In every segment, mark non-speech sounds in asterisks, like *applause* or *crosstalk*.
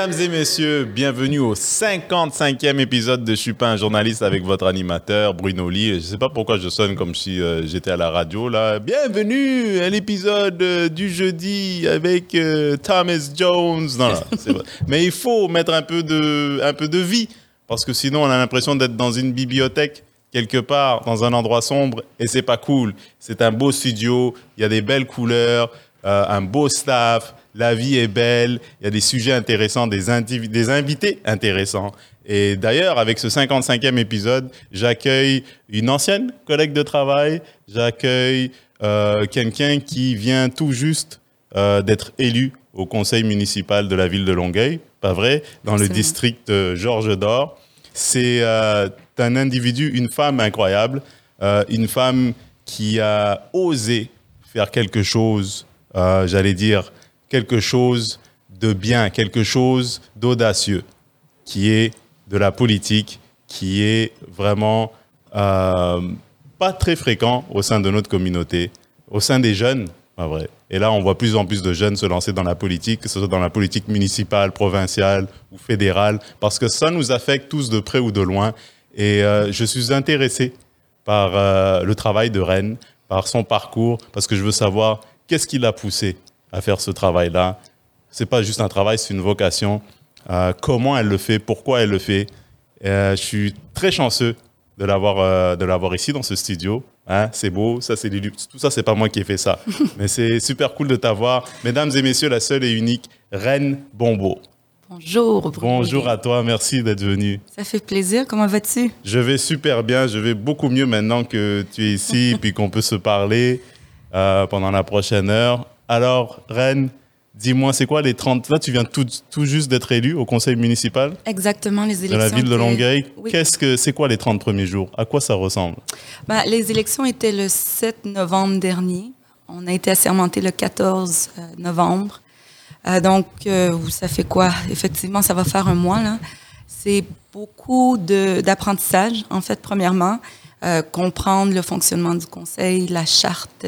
Mesdames et messieurs, bienvenue au 55e épisode de Je suis pas un journaliste avec votre animateur Bruno Lee. Je ne sais pas pourquoi je sonne comme si euh, j'étais à la radio là. Bienvenue à l'épisode euh, du jeudi avec euh, Thomas Jones. Non, c'est vrai. *laughs* Mais il faut mettre un peu de, un peu de vie parce que sinon on a l'impression d'être dans une bibliothèque quelque part dans un endroit sombre et c'est pas cool. C'est un beau studio, il y a des belles couleurs, un beau staff, la vie est belle, il y a des sujets intéressants, des, invités intéressants. Et d'ailleurs, avec ce 55e épisode, j'accueille une ancienne collègue de travail, j'accueille euh, quelqu'un qui vient tout juste euh, d'être élu au conseil municipal de la ville de Longueuil, pas vrai, dans le district Georges d'Or. C'est euh, un individu, une femme incroyable, une femme qui a osé faire quelque chose, j'allais dire, quelque chose de bien, quelque chose d'audacieux, qui est de la politique, qui est vraiment euh, pas très fréquent au sein de notre communauté, au sein des jeunes, pas vrai. Et là, on voit plus en plus de jeunes se lancer dans la politique, que ce soit dans la politique municipale, provinciale ou fédérale, parce que ça nous affecte tous de près ou de loin. Et euh, je suis intéressé par euh, le travail de Rennes, par son parcours, parce que je veux savoir qu'est-ce qui l'a poussé à faire ce travail-là. C'est pas juste un travail, c'est une vocation. Euh, comment elle le fait, pourquoi elle le fait. Euh, je suis très chanceux de l'avoir euh, de l'avoir ici dans ce studio. Hein, c'est beau, ça c'est. Tout ça, c'est pas moi qui ai fait ça. *laughs* Mais c'est super cool de t'avoir. Mesdames et messieurs, la seule et unique Reine Bombo. Bonjour. Bruno. Bonjour à toi, merci d'être venu. Ça fait plaisir. Comment vas-tu? Je vais super bien, je vais beaucoup mieux maintenant que tu es ici, *laughs* puis qu'on peut se parler euh, pendant la prochaine heure. Alors, Reine, dis-moi, c'est quoi les 30... Là, tu viens tout, tout juste d'être élu au conseil municipal Exactement, les de élections. la ville de Longueuil. Oui. Qu'est-ce que c'est quoi les 30 premiers jours? À quoi ça ressemble? Ben, les élections étaient le 7 novembre dernier. On a été assermenté le 14 euh, novembre. Euh, donc, euh, ça fait quoi? Effectivement, ça va faire un mois. là. C'est beaucoup de- d'apprentissage, en fait, premièrement. Euh, comprendre le fonctionnement du conseil, la charte.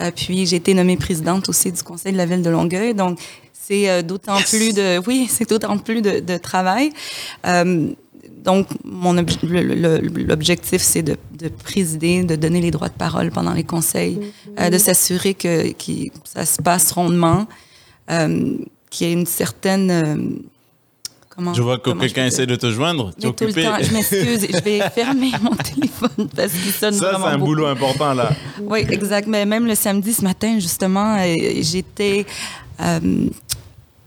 Euh, puis, j'ai été nommée présidente aussi du conseil de la ville de Longueuil. Donc, c'est euh, d'autant plus de... *laughs* Oui, c'est d'autant plus de, de travail. Euh, donc, mon l'objectif, c'est de, de présider, de donner les droits de parole pendant les conseils, euh, de s'assurer que, que ça se passe rondement, euh, qu'il y ait une certaine... comment, Je vois que quelqu'un peux essaie de te joindre. Tu es Mais tout le temps, je m'excuse, je vais *laughs* fermer mon téléphone parce qu'il sonne Ça, c'est un beaucoup. boulot important, là. Oui, exact. Mais même le samedi, ce matin, justement, euh, j'étais euh,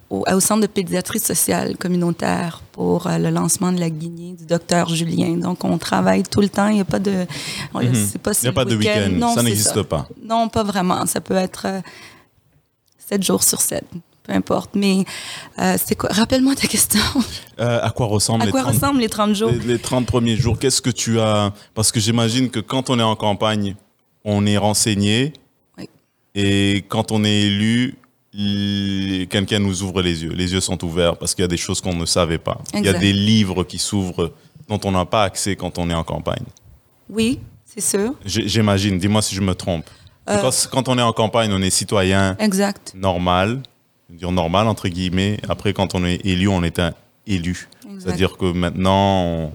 au, au centre de pédiatrie sociale communautaire pour euh, le lancement de la guinée du docteur Julien. Donc, on travaille tout le temps. Il n'y a pas de... on- Mhm. pas Il n'y a pas de week-end. Ça n'existe pas. Non, pas vraiment. Ça peut être euh, sept jours sur sept. Peu importe. Mais euh, c'est quoi? Rappelle-moi ta question. *laughs* Euh, à quoi ressemblent à les quoi 30 ressemblent les 30 jours? Les, les 30 premiers jours, qu'est-ce que tu as? Parce que j'imagine que quand on est en campagne, on est renseigné. Oui. Et quand on est élu, quelqu'un nous ouvre les yeux. Les yeux sont ouverts parce qu'il y a des choses qu'on ne savait pas. Il y a des livres qui s'ouvrent dont on n'a pas accès quand on est en campagne. Oui, c'est sûr. J'imagine, dis-moi si je me trompe. Euh. Quand, on est en campagne, on est citoyen Exact. normal, dire normal entre guillemets. Après, quand on est élu, on est un élu. C'est-à-dire que maintenant, on,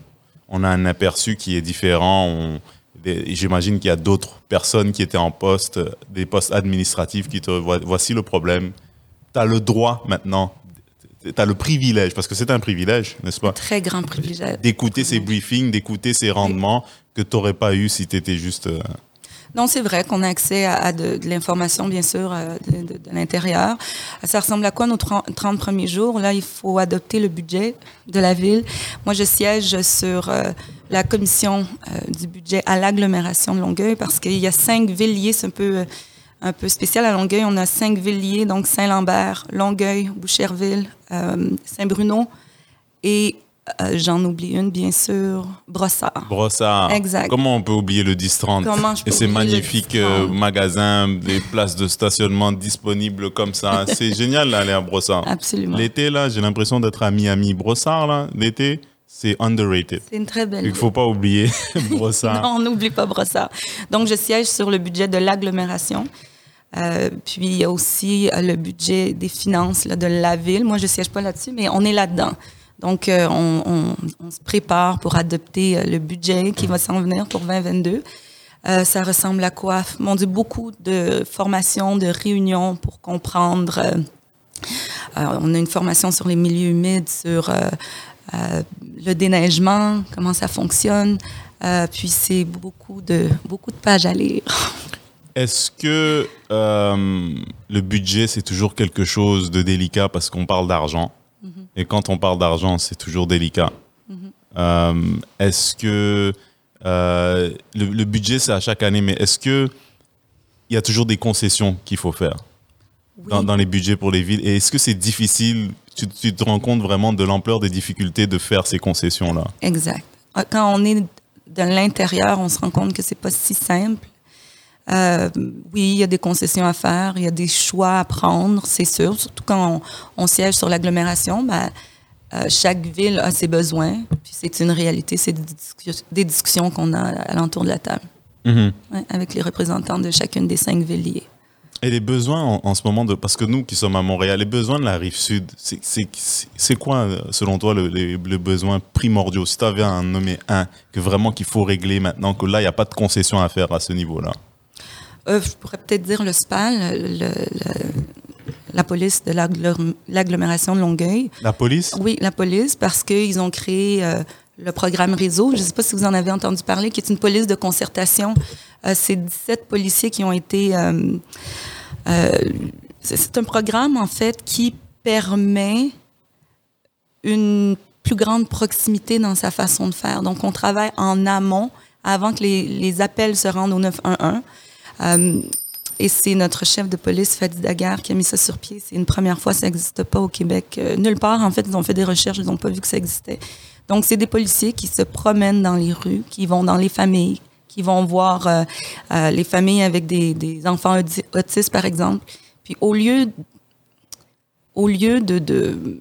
on a un aperçu qui est différent. J'imagine qu'il y a d'autres personnes qui étaient en poste, euh, des postes administratifs qui te. Voici le problème. Tu as le droit maintenant, tu as le privilège, parce que c'est un privilège, n'est-ce pas? Très grand privilège. D'écouter ces briefings, d'écouter ces rendements que tu n'aurais pas eu si tu étais juste. Euh, Non, c'est vrai qu'on a accès à, de, l'information, bien sûr, euh, de, l'intérieur. Ça ressemble à quoi nos 30, 30 premiers jours? Là, il faut adopter le budget de la ville. Moi, je siège sur euh, la commission euh, du budget à l'agglomération de Longueuil parce qu'il y a cinq villes liées. C'est un peu, euh, un peu spécial à Longueuil. On a cinq villes liées, donc Saint-Lambert, Longueuil, Boucherville, euh, Saint-Bruno et euh, j'en oublie une, bien sûr, Brossard. Brossard. Exact. Comment on peut oublier le 10-30 Comment je peux Et ces magnifiques 10-30? euh, magasins, des places de stationnement disponibles comme ça. *laughs* C'est génial d'aller à Brossard. Absolument. L'été, là, j'ai l'impression d'être à Miami. Brossard, là, l'été, c'est underrated. C'est une très belle Il ne faut pas oublier *laughs* *laughs* Brossard. Non, on n'oublie pas Brossard. Donc, je siège sur le budget de l'agglomération. Euh, puis il y a aussi le budget des finances là, de la ville. Moi, je siège pas là-dessus, mais on est là-dedans. Donc, euh, on, on- on se prépare pour adopter euh, le budget qui va s'en venir pour 2022. Euh, ça ressemble à quoi? Mon Dieu, beaucoup de formations, de réunions pour comprendre. on a une formation sur les milieux humides, sur le déneigement, comment ça fonctionne. Puis c'est beaucoup de, beaucoup de pages à lire. Est-ce que le budget, c'est toujours quelque chose de délicat parce qu'on parle d'argent? Et quand on parle d'argent, c'est toujours délicat. Euh, est-ce que euh, le, le budget, c'est à chaque année, mais est-ce que il y a toujours des concessions qu'il faut faire Oui. dans, dans les budgets pour les villes? Et est-ce que c'est difficile? Tu, tu te rends compte vraiment de l'ampleur des difficultés de faire ces concessions-là? Exact. Quand on est de l'intérieur, on se rend compte que c'est pas si simple. Euh, oui, il y a des concessions à faire, il y a des choix à prendre, c'est sûr. Surtout quand on, on siège sur l'agglomération, ben, euh, chaque ville a ses besoins. Puis c'est une réalité, c'est des, discussions- des discussions qu'on a à l'entour de la table, ouais, avec les représentants de chacune des cinq villes liées. Et les besoins en, en ce moment, de, parce que nous qui sommes à Montréal, les besoins de la rive sud, c'est- quoi, selon toi, le, les- le besoin primordial Si tu avais à en nommer un que vraiment qu'il faut régler maintenant, que là, il n'y a pas de concession à faire à ce niveau-là. Euh, je pourrais peut-être dire le SPAL, le- le- la police de l'agglom- l'agglomération de Longueuil. La police? Oui, la police, parce qu'ils ont créé euh, le programme réseau. Je ne sais pas si vous en avez entendu parler, qui est une police de concertation. Euh, c'est 17 policiers qui ont été... euh, euh, c'est c'est un programme, en fait, qui permet une plus grande proximité dans sa façon de faire. Donc, on travaille en amont, avant que les, les appels se rendent au 911. Euh, et c'est notre chef de police, Fadi Daguerre, qui a mis ça sur pied. C'est une première fois, ça n'existe pas au Québec. Euh, nulle part, en fait, ils ont fait des recherches, ils n'ont pas vu que ça existait. Donc, c'est des policiers qui se promènent dans les rues, qui vont dans les familles, qui vont voir euh, les familles avec des, enfants autistes, par exemple. Puis, au lieu, au lieu de, de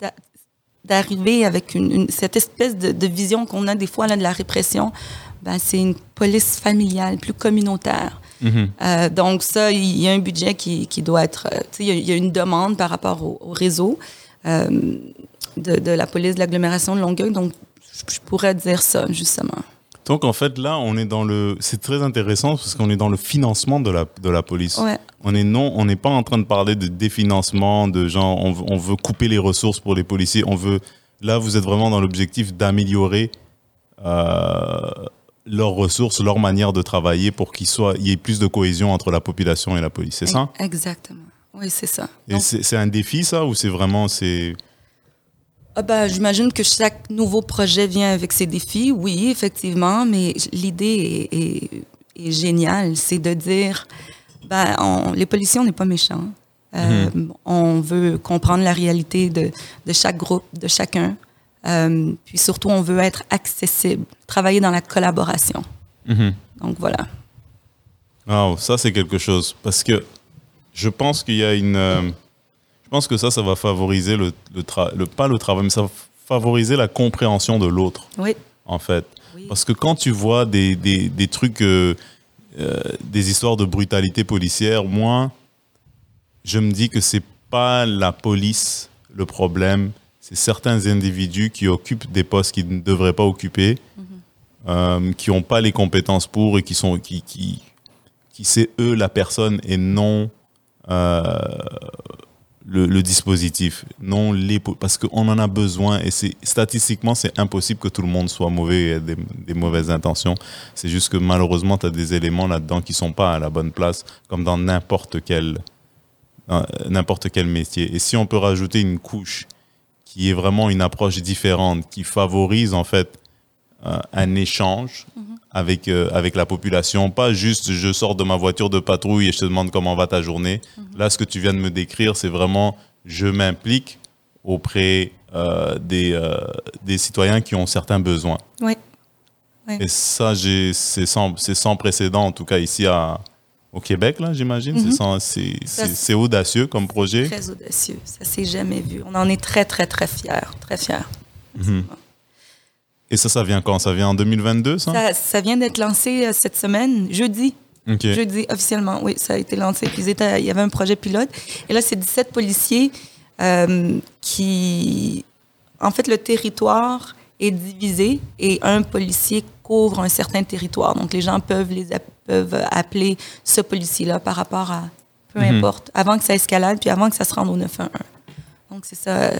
d'a- d'arriver avec cette espèce de, de vision qu'on a des fois là, de la répression, ben, c'est une police familiale, plus communautaire. Euh, donc ça, il y a un budget qui, qui doit être... euh, il y, a- il y a une demande par rapport au, au réseau euh, de, de la police de l'agglomération de Longueuil. Donc, je, je pourrais dire ça, justement. Donc, en fait, là, on est dans le. C'est très intéressant parce qu'on est dans le financement de la, de la police. Ouais. On est non, on n'est pas en train de parler de définancement, de genre, on, veut- on veut couper les ressources pour les policiers. On veut. Là, vous êtes vraiment dans l'objectif d'améliorer euh, leurs ressources, leur manière de travailler pour qu'il soit, il y ait plus de cohésion entre la population et la police. C'est ça? Exactement. Oui, c'est ça. Et c'est un défi, ça, ou c'est vraiment, c'est. Ah ben, J'imagine que chaque nouveau projet vient avec ses défis, oui, effectivement, mais l'idée est, est- est géniale. C'est de dire, ben, on- les policiers, on n'est pas méchants. Euh, On veut comprendre la réalité de, de chaque groupe, de chacun. Euh, puis surtout, on veut être accessible, travailler dans la collaboration. Donc voilà. Ah, ça, c'est quelque chose. Parce que je pense qu'il y a une. euh, je pense que ça, ça va favoriser le, le, tra- le- pas le travail, mais ça va favoriser la compréhension de l'autre, Oui. en fait. Oui. Parce que quand tu vois des, des, des trucs, euh, euh, des histoires de brutalité policière, moi, je me dis que c'est pas la police le problème, c'est certains individus qui occupent des postes qu'ils ne devraient pas occuper, euh, qui n'ont pas les compétences pour et qui sont qui, qui, qui c'est eux la personne et non euh, le, le dispositif, non les parce qu'on en a besoin et c'est statistiquement c'est impossible que tout le monde soit mauvais et ait des, des mauvaises intentions. C'est juste que malheureusement tu as des éléments là-dedans qui sont pas à la bonne place, comme dans n'importe quel dans n'importe quel métier. Et si on peut rajouter une couche qui est vraiment une approche différente, qui favorise en fait euh, un échange avec, euh, avec la population, pas juste je sors de ma voiture de patrouille et je te demande comment va ta journée. Là, ce que tu viens de me décrire, c'est vraiment je m'implique auprès euh, des, des citoyens qui ont certains besoins. Oui. Et ça, c'est sans, c'est sans précédent, en tout cas ici à, au Québec, là, j'imagine. C'est sans- C'est audacieux comme projet. Très audacieux. Ça s'est jamais vu. On en est très, très, très fiers. Très fiers. Et ça, ça vient quand? Ça vient en 2022, ça, Ça, ça vient d'être lancé euh, cette semaine, jeudi. OK. Jeudi, officiellement, oui, ça a été lancé. Puis étaient- il y avait un projet pilote. Et là, c'est 17 policiers euh, qui... En fait, le territoire est divisé et un policier couvre un certain territoire. Donc, les gens peuvent, les peuvent appeler ce policier-là par rapport à... Peu Mhm. importe, avant que ça escalade, puis avant que ça se rende au 911. Donc, c'est ça,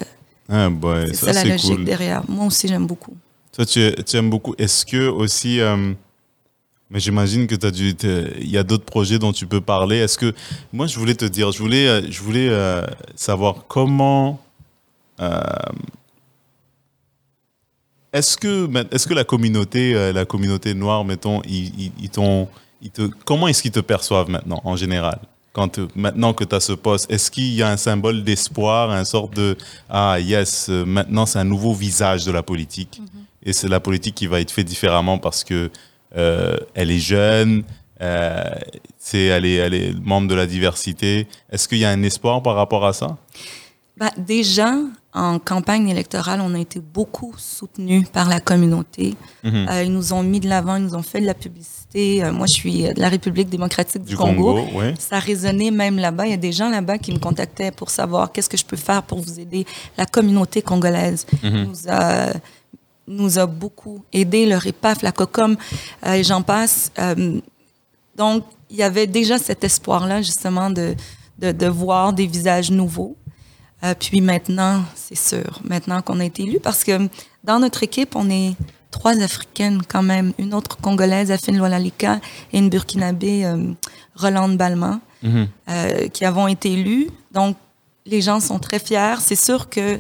Ah, boy, c'est ça, ça la logique cool. derrière. Moi aussi, j'aime beaucoup. Toi, tu, tu aimes beaucoup. Est-ce que aussi. euh, mais j'imagine que tu as dû. Il y a d'autres projets dont tu peux parler. Est-ce que. Moi, je voulais te dire, je voulais, je voulais euh, savoir comment. euh, est-ce que, est que la communauté, euh, la communauté noire, mettons, ils, ils- ils t'ont- ils te, comment est-ce qu'ils te perçoivent maintenant, en général? Quand, euh, maintenant que tu as ce poste, est-ce qu'il y a un symbole d'espoir, un sorte de ah yes, euh, maintenant c'est un nouveau visage de la politique. Et c'est la politique qui va être faite différemment parce que euh, elle est jeune, euh, c'est elle est elle est membre de la diversité. Est-ce qu'il y a un espoir par rapport à ça? Ben, déjà, en campagne électorale, on a été beaucoup soutenus par la communauté. Mhm. Euh, ils nous ont mis de l'avant, ils nous ont fait de la publicité. Euh, moi, je suis de la République démocratique du, du Congo. Congo, oui. Ça résonnait même là-bas. Il y a des gens là-bas qui me contactaient pour savoir qu'est-ce que je peux faire pour vous aider. La communauté congolaise Mhm. nous a nous a beaucoup aidé, le REPAF, la COCOM, euh, et j'en passe. Euh, donc, il y avait déjà cet espoir-là, justement, de, de, de voir des visages nouveaux. Euh, puis maintenant, c'est sûr, maintenant qu'on a été élus, parce que dans notre équipe, on est trois Africaines quand même, une autre Congolaise, Afine Lolalika, et une Burkinabé, euh, Rolande Balman, Mhm. euh, qui avons été élus. Donc, les gens sont très fiers. C'est sûr que,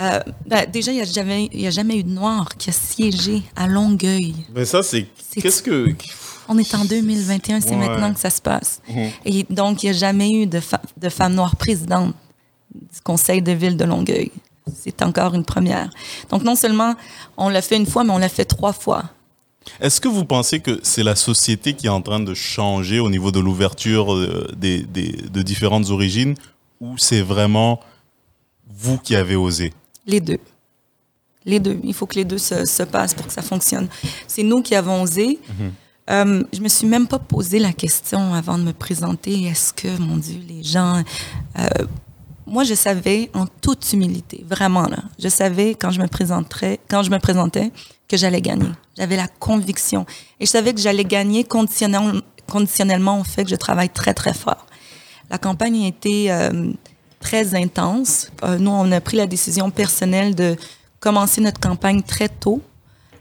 euh, ben, déjà, il n'y a, jamais- il y a jamais eu de Noir qui a siégé à Longueuil. Mais ça c'est qu'est-ce que On est en 2021, c'est Ouais. maintenant que ça se passe. Mhm. Et donc, il n'y a jamais eu de, fa- de femme noire présidente du conseil de ville de Longueuil. C'est encore une première. Donc, non seulement on l'a fait une fois, mais on l'a fait trois fois. Est-ce que vous pensez que c'est la société qui est en train de changer au niveau de l'ouverture euh, des, des- de différentes origines ou c'est vraiment vous qui avez osé? Les deux. Les deux. Il faut que les deux se, se passent pour que ça fonctionne. C'est nous qui avons osé. Euh, je me suis même pas posé la question avant de me présenter. Est-ce que, mon Dieu, les gens... euh, moi, je savais en toute humilité, vraiment là, je savais quand je me présenterais, quand je me présentais, que j'allais gagner. J'avais la conviction et je savais que j'allais gagner conditionnel- conditionnellement au fait que je travaille très très fort. La campagne a été euh, très intense. Euh, nous, on a pris la décision personnelle de commencer notre campagne très tôt.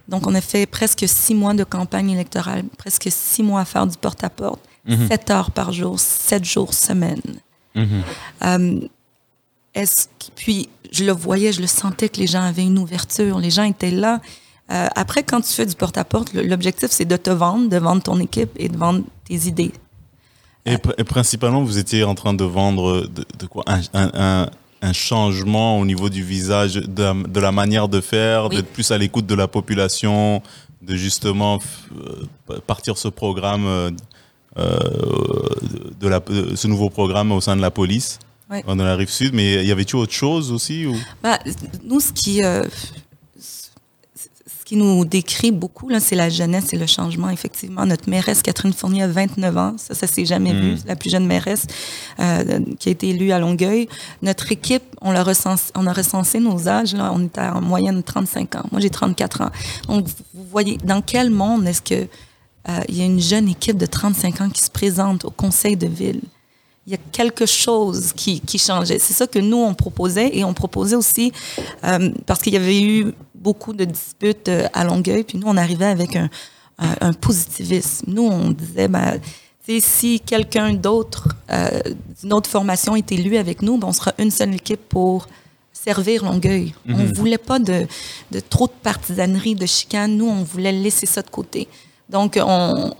Donc, on a fait presque six mois de campagne électorale, presque six mois à faire du porte-à-porte, sept heures par jour, sept jours semaine. Euh, est-ce que- puis je le voyais, je le sentais que les gens avaient une ouverture, les gens étaient là. Euh, après, quand tu fais du porte-à-porte, l'objectif c'est de te vendre, de vendre ton équipe et de vendre tes idées. et, pr- et principalement, vous étiez en train de vendre de, de quoi? Un, un- un- un changement au niveau du visage, de, la- de la manière de faire, Oui. d'être plus à l'écoute de la population, de justement euh, partir ce programme, euh, euh, de, la, de ce nouveau programme au sein de la police, Oui. dans la rive sud. Mais y avait-il autre chose aussi ou? Bah, nous, ce qui, euh, ce qui nous décrit beaucoup, là, c'est la jeunesse et le changement. Effectivement, notre mairesse, Catherine Fournier, a 29 ans. Ça, ça s'est jamais vu. C'est la plus jeune mairesse euh, qui a été élue à Longueuil. Notre équipe, on, l'a recensé, on a recensé nos âges. Là, on était en moyenne 35 ans. Moi, j'ai 34 ans. Donc, vous voyez, dans quel monde est-ce que euh, il y a une jeune équipe de 35 ans qui se présente au conseil de ville? Il y a quelque chose qui, qui changeait. C'est ça que nous, on proposait. Et on proposait aussi, euh, parce qu'il y avait eu beaucoup de disputes euh, à Longueuil, puis nous, on arrivait avec un, un, un positivisme. Nous, on disait, ben, si quelqu'un d'autre, euh, d'une autre formation est élu avec nous, ben, on sera une seule équipe pour servir Longueuil. On voulait pas de, de trop de partisanerie, de chicane. Nous, on voulait laisser ça de côté. Donc, on...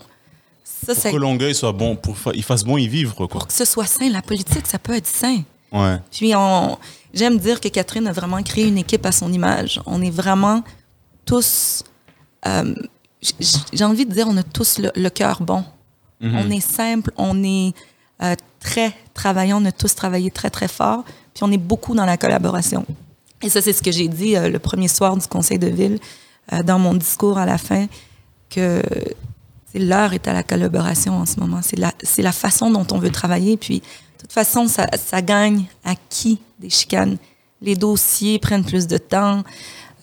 Ça, Pour que Longueuil soit bon, pour il fasse bon y vivre, quoi. pour que ce soit sain. La politique, ça peut être sain. Ouais. Puis on, j'aime dire que Catherine a vraiment créé une équipe à son image. On est vraiment tous, euh, j'ai envie de dire, on a tous le, le cœur bon. On est simple, on est euh, très travaillant, on a tous travaillé très très fort, puis on est beaucoup dans la collaboration. Et ça, c'est ce que j'ai dit euh, le premier soir du conseil de ville, dans mon discours à la fin, que l'heure est à la collaboration en ce moment. C'est la, c'est la façon dont on veut travailler. Puis, de toute façon, ça, ça gagne à qui des chicanes? Les dossiers prennent plus de temps.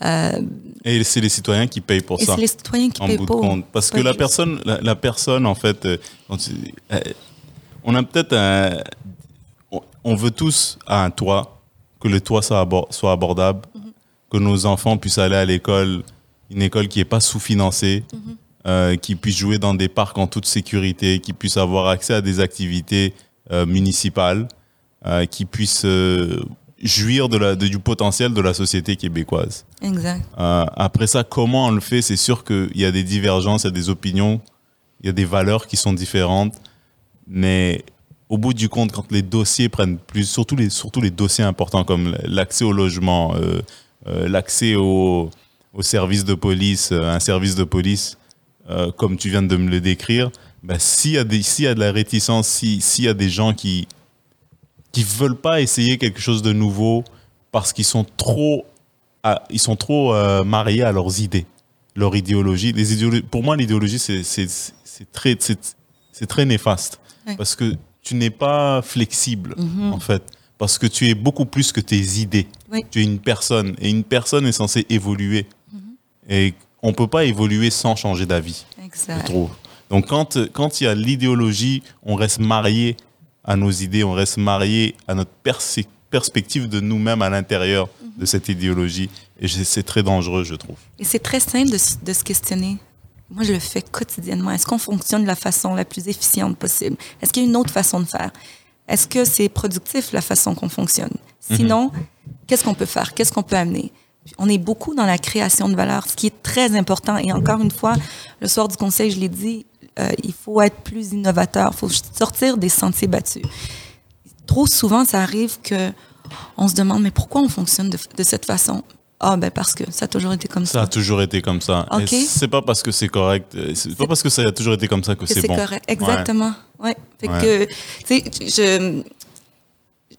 Euh, Et c'est les citoyens qui payent pour et ça. c'est les citoyens qui en payent bout de pas. compte. Parce que la personne, la, la personne, en fait, euh, euh, on a peut-être un. on- veut tous à un toit, que le toit soit, abor- soit abordable, Mhm. que nos enfants puissent aller à l'école, une école qui n'est pas sous-financée, Mhm. Euh, qui puissent jouer dans des parcs en toute sécurité, qui puissent avoir accès à des activités euh, municipales, euh, qui puissent jouir de la, de- du potentiel de la société québécoise. Exact. Après ça, comment on le fait? C'est sûr qu'il y a des divergences, il y a des opinions, il y a des valeurs qui sont différentes. Mais au bout du compte, quand les dossiers prennent plus, surtout les, surtout les dossiers importants comme l'accès au logement, l'accès au, au service de police, un service de police, euh, comme tu viens de me le décrire, bah, s'il y, s'il y a de la réticence, si- s'il y a des gens qui qui veulent pas essayer quelque chose de nouveau parce qu'ils sont trop à- ils sont trop euh, mariés à leurs idées, leur idéologie. Les idéolo- pour moi, l'idéologie, c'est très, c'est très néfaste. Ouais. Parce que tu n'es pas flexible, Mhm. en fait. Parce que tu es beaucoup plus que tes idées. Oui. Tu es une personne. Et une personne est censée évoluer. Mhm. Et on ne peut pas évoluer sans changer d'avis, je trouve. Donc, quand quand il y a l'idéologie, on reste marié à nos idées, on reste marié à notre perspective de nous-mêmes à l'intérieur Mhm. de cette idéologie. Et c'est très dangereux, je trouve. Et c'est très simple de, se questionner. Moi, je le fais quotidiennement. Est-ce qu'on fonctionne de la façon la plus efficiente possible? Est-ce qu'il y a une autre façon de faire? Est-ce que c'est productif la façon qu'on fonctionne? Sinon, qu'est-ce qu'on peut faire? Qu'est-ce qu'on peut amener? On est beaucoup dans la création de valeur, ce qui est très important. Et encore une fois, le soir du conseil, je l'ai dit, euh, il faut être plus innovateur. Il faut sortir des sentiers battus. Trop souvent, ça arrive que on se demande, mais pourquoi on fonctionne de, de cette façon? Ah, ben parce que ça a toujours été comme Ça ça. a toujours été comme ça. Et Ok. C'est pas parce que c'est correct, euh, c'est pas parce que ça a toujours été comme ça que, que c'est c'est bon. correct. Exactement. Ouais. Fait Ouais. que, tu sais, je,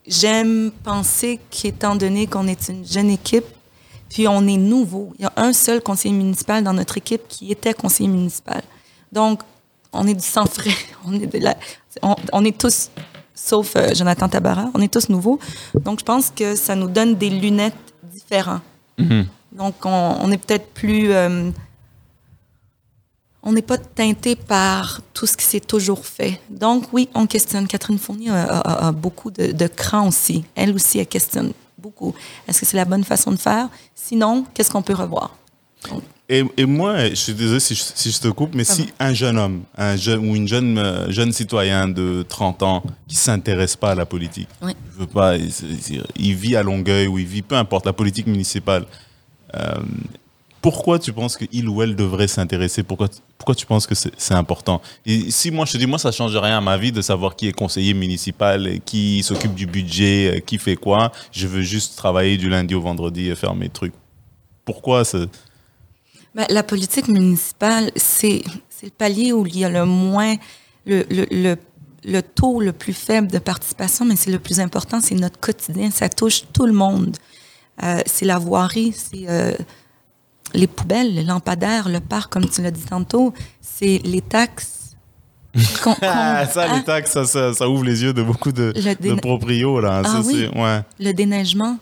j'aime penser qu'étant donné qu'on est une jeune équipe, puis on est nouveau, il y a un seul conseiller municipal dans notre équipe qui était conseiller municipal. Donc, on est du sang frais. *laughs* On est, de la, on, on est tous, sauf euh, Jonathan Tabara, on est tous nouveaux. Donc, je pense que ça nous donne des lunettes différentes. Mhm. Donc, on, on est peut-être plus. euh, on n'est pas teinté par tout ce qui s'est toujours fait. Donc, oui, on questionne. Catherine Fournier a, a- a beaucoup de, de cran aussi. Elle aussi, elle questionne beaucoup. Est-ce que c'est la bonne façon de faire? Sinon, qu'est-ce qu'on peut revoir? Donc, Et, et moi, je suis désolé si je, si je te coupe, mais si un jeune homme un jeune, ou une jeune, euh, jeune citoyen de 30 ans qui s'intéresse pas à la politique, Oui. je veux pas, il, il vit à Longueuil ou il vit, peu importe, la politique municipale, euh, pourquoi tu penses qu'il ou elle devrait s'intéresser? Pourquoi, pourquoi tu penses que c'est important? Et si moi je te dis, moi ça change rien à ma vie de savoir qui est conseiller municipal, et qui s'occupe du budget, euh, qui fait quoi, je veux juste travailler du lundi au vendredi et faire mes trucs. Pourquoi ça Ben, la politique municipale, c'est le palier où il y a le moins, le, le, le, le taux le plus faible de participation, mais c'est le plus important, c'est notre quotidien, ça touche tout le monde. Euh, c'est la voirie, c'est euh, les poubelles, les lampadaires, le parc, comme tu l'as dit tantôt, c'est les taxes. *laughs* qu'on- qu'on- Ah, ça, hein, les taxes, ça, ça, ça ouvre les yeux de beaucoup de, Le de proprios, là. Ah ça, oui. ouais. le déneigement,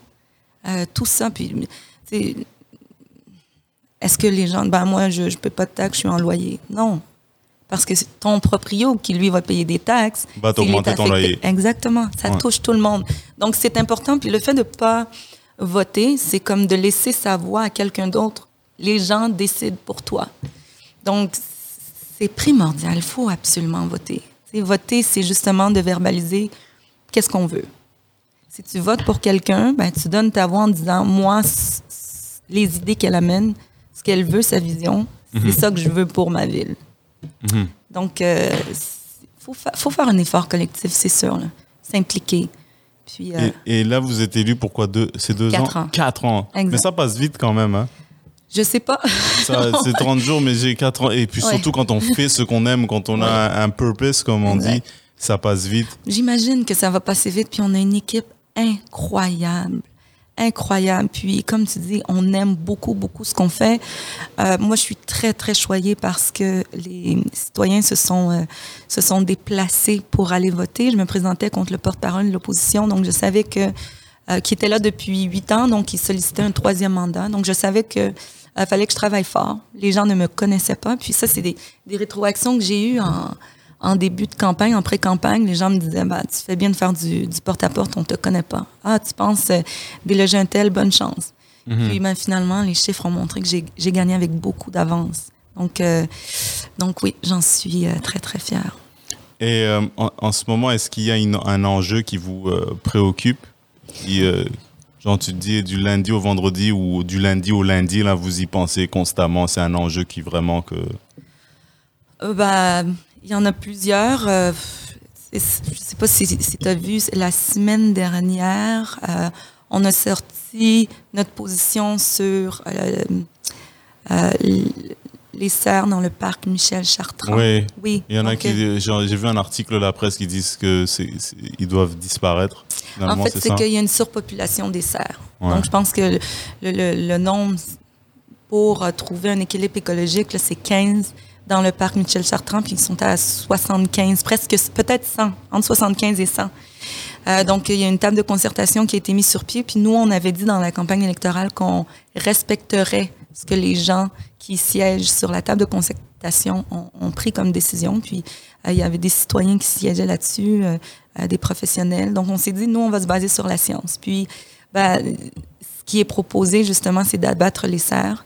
euh, tout ça. Puis, est-ce que les gens, ben moi, je ne paie pas de taxes, je suis en loyer? Non. Parce que c'est ton proprio qui, lui, va payer des taxes. Va t'augmenter ton loyer. Exactement. Ça Ouais. touche tout le monde. Donc, c'est important. Puis le fait de ne pas voter, c'est comme de laisser sa voix à quelqu'un d'autre. Les gens décident pour toi. Donc, c'est primordial. Il faut absolument voter. Voter, c'est justement de verbaliser qu'est-ce qu'on veut. Si tu votes pour quelqu'un, ben, tu donnes ta voix en disant Moi, les idées qu'elle amène, ce qu'elle veut, sa vision, c'est ça que je veux pour ma ville. Mhm. Donc, il faut, fa- faut faire un effort collectif, c'est sûr. S'impliquer. Puis, euh, Et, et là, vous êtes élu pour quoi deux, C'est deux Quatre ans? ans. Quatre ans. Exact. Mais ça passe vite quand même. Hein. Je sais pas. Ça, *laughs* c'est 30 jours, mais j'ai quatre ans. Et puis Ouais. surtout quand on fait ce qu'on aime, quand on a un, un purpose, comme on dit, ça passe vite. J'imagine que ça va passer vite, puis on a une équipe incroyable. incroyable. Puis, comme tu dis, on aime beaucoup, beaucoup ce qu'on fait. Euh, moi, je suis très, très choyée parce que les citoyens se sont, euh, se sont déplacés pour aller voter. Je me présentais contre le porte-parole de l'opposition, donc je savais que euh, qui était là depuis huit ans, donc il sollicitait un troisième mandat. Donc, je savais que il fallait que je travaille fort. Les gens ne me connaissaient pas. Puis ça, c'est des, des rétroactions que j'ai eues en, en début de campagne, en pré-campagne, les gens me disaient bah, Tu fais bien de faire du, porte-à-porte, on ne te connaît pas. Ah, tu penses euh, déloger un tel, bonne chance. Mhm. Puis ben, finalement, les chiffres ont montré que j'ai gagné avec beaucoup d'avance. Donc, euh, donc oui, j'en suis euh, très, très fière. Et en, ce moment, est-ce qu'il y a un enjeu qui vous préoccupe qui, Genre, tu dis du lundi au vendredi ou du lundi au lundi, là, vous y pensez constamment. C'est un enjeu qui vraiment que. bah, il y en a plusieurs. Euh, je sais pas si, tu as vu, la semaine dernière, euh, on a sorti notre position sur euh, les serres dans le parc Michel Chartrand. Oui. oui. Il y en a qui. J'ai vu un article de la presse qui disent qu'ils doivent disparaître. En fait, c'est qu'il y a une surpopulation des serres. Donc, je pense que le, le nombre pour trouver un équilibre écologique, c'est 15 dans le parc Michel Chartrand, puis ils sont à 75, presque peut-être 100, entre 75 et 100. Euh, donc, il y a une table de concertation qui a été mise sur pied. Puis nous, on avait dit dans la campagne électorale qu'on respecterait ce que les gens qui siègent sur la table de concertation ont, pris comme décision. Puis euh, il y avait des citoyens qui siégeaient là-dessus, euh, des professionnels. Donc, on s'est dit, nous, on va se baser sur la science. Puis, ben, ce qui est proposé, justement, c'est d'abattre les serres.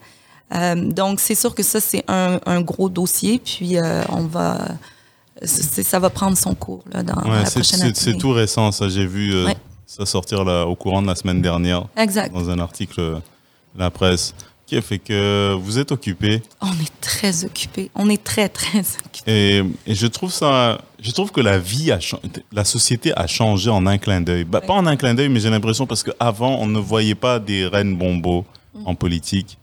Euh, donc, c'est sûr que ça, c'est un, gros dossier. Puis, euh, on va, ça va prendre son cours là, dans la prochaine année. C'est tout récent, ça. J'ai vu euh, ça sortir là, au courant de la semaine dernière. Exact. Dans un article de la presse. Qui fait que vous êtes occupé. On est très occupé. On est très, très occupé. Et, et, je trouve ça. Je trouve que la vie, a, la société a changé en un clin d'œil. Bah, pas en un clin d'œil, mais j'ai l'impression parce qu'avant, on ne voyait pas des reines bombos mm. en politique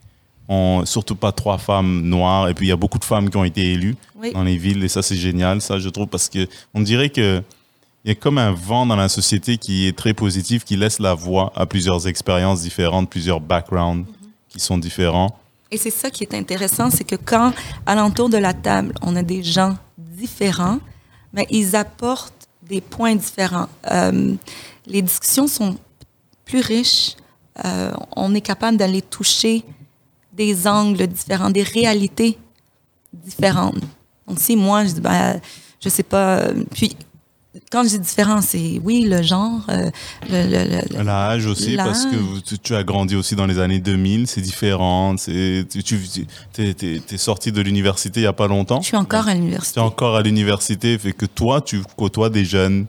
surtout pas trois femmes noires. Et puis, il y a beaucoup de femmes qui ont été élues dans les villes. Et ça, c'est génial, ça, je trouve, parce que on dirait que il y a comme un vent dans la société qui est très positif, qui laisse la voix à plusieurs expériences différentes, plusieurs backgrounds qui sont différents. Et c'est ça qui est intéressant, c'est que quand, alentour de la table, on a des gens différents, mais ils apportent des points différents. Euh, les discussions sont plus riches. Euh, on est capable d'aller toucher des angles différents, des réalités différentes. Donc, si moi, je dis, ben, je sais pas, puis quand je dis différent, c'est oui, le genre, euh, le, l'âge aussi, parce que tu, as grandi aussi dans les années 2000, c'est différent. Tu, tu es, sorti de l'université il n'y a pas longtemps. Je suis encore à l'université. Tu es encore à l'université, fait que toi, tu côtoies des jeunes,